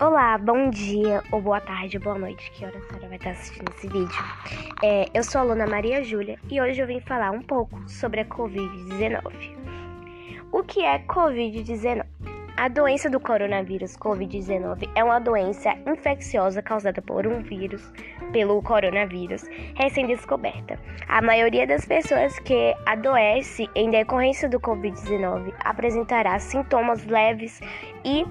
Olá, bom dia, ou boa tarde, boa noite, que hora a senhora vai estar assistindo esse vídeo. É, eu sou a aluna Maria Júlia e hoje eu vim falar um pouco sobre a Covid-19. O que é Covid-19? A doença do coronavírus Covid-19 é uma doença infecciosa causada por um vírus, pelo coronavírus, recém-descoberta. A maioria das pessoas que adoece em decorrência do Covid-19 apresentará sintomas leves e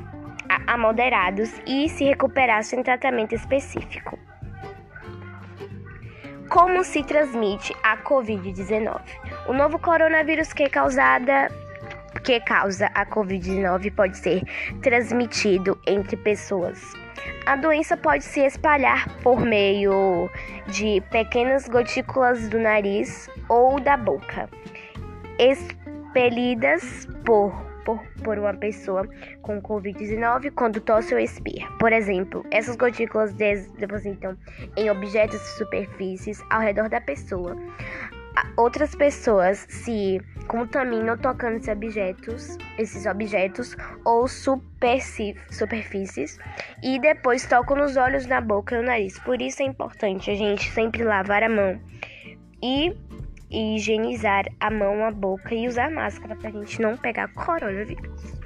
a moderados e se recuperar sem tratamento específico. Como se transmite a Covid-19? O novo coronavírus que, causada, que causa a Covid-19 pode ser transmitido entre pessoas. A doença pode se espalhar por meio de pequenas gotículas do nariz ou da boca, expelidas por por, por uma pessoa com Covid-19 quando tosse ou espirra. Por exemplo, essas gotículas depositam em objetos e superfícies ao redor da pessoa. Outras pessoas se contaminam tocando esses objetos, esses objetos ou superfícies e depois tocam nos olhos, na boca e no nariz. Por isso é importante a gente sempre lavar a mão e e higienizar a mão, a boca e usar máscara para a gente não pegar coronavírus.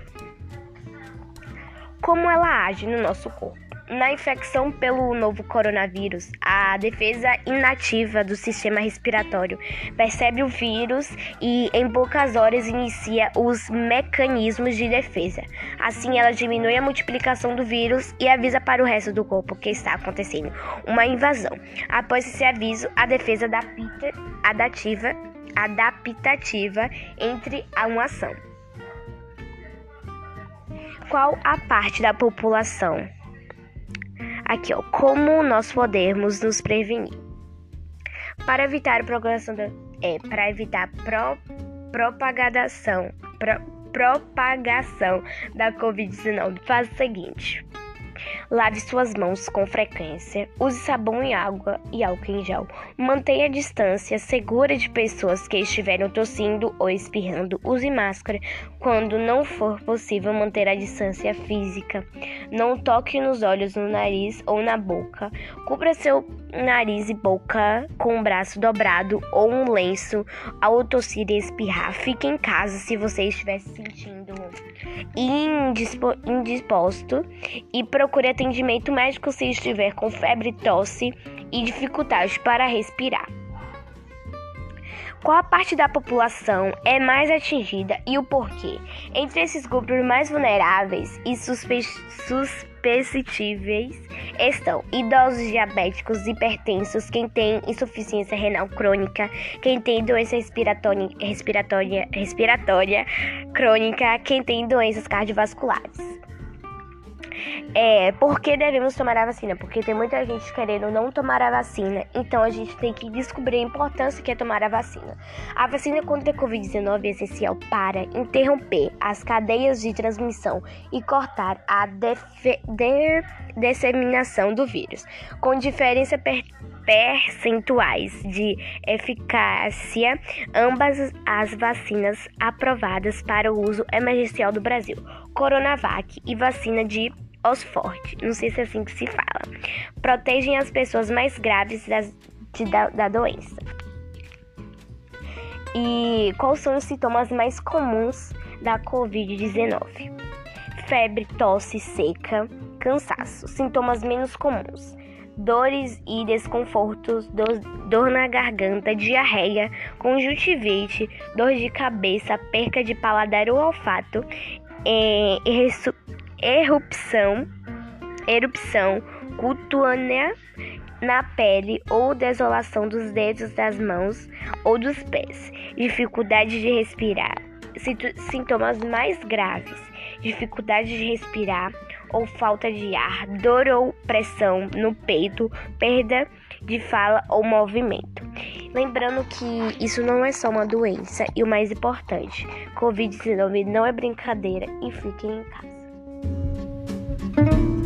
Como ela age no nosso corpo? Na infecção pelo novo coronavírus, a defesa inativa do sistema respiratório percebe o vírus e, em poucas horas, inicia os mecanismos de defesa. Assim, ela diminui a multiplicação do vírus e avisa para o resto do corpo que está acontecendo uma invasão. Após esse aviso, a defesa adaptativa, adaptativa entre a uma ação. Qual a parte da população Aqui, ó, como nós podemos nos prevenir? Para evitar a propagação da, é, para evitar pro, propagação, pro, propagação da COVID-19, faz o seguinte: Lave suas mãos com frequência. Use sabão e água e álcool em gel. Mantenha a distância segura de pessoas que estiverem tossindo ou espirrando. Use máscara quando não for possível manter a distância física. Não toque nos olhos, no nariz ou na boca. Cubra seu nariz e boca com o braço dobrado ou um lenço ao tossir e espirrar. Fique em casa se você estiver se sentindo indispo indisposto e procure atendimento médico se estiver com febre, tosse e dificuldade para respirar. Qual a parte da população é mais atingida e o porquê? Entre esses grupos mais vulneráveis e suspeitados estão idosos diabéticos, hipertensos, quem tem insuficiência renal crônica, quem tem doença respiratória, respiratória crônica, quem tem doenças cardiovasculares. É, por que devemos tomar a vacina? Porque tem muita gente querendo não tomar a vacina, então a gente tem que descobrir a importância que é tomar a vacina. A vacina contra a Covid-19 é essencial para interromper as cadeias de transmissão e cortar a disseminação do vírus, com diferença percentuais de eficácia, ambas as vacinas aprovadas para o uso emergencial do Brasil, Coronavac e vacina de Oxford, não sei se é assim que se fala, protegem as pessoas mais graves das, de, da, da doença. E quais são os sintomas mais comuns da Covid-19? Febre, tosse seca, cansaço. Sintomas menos comuns: dores e desconfortos, dor, dor na garganta, diarreia, conjuntivite, dor de cabeça, perca de paladar ou olfato, é, erupção, erupção cutânea na pele ou desolação dos dedos das mãos ou dos pés, dificuldade de respirar, sintomas mais graves, dificuldade de respirar ou falta de ar, dor ou pressão no peito, perda de fala ou movimento. Lembrando que isso não é só uma doença e o mais importante, Covid-19 não é brincadeira e fiquem em casa. thank you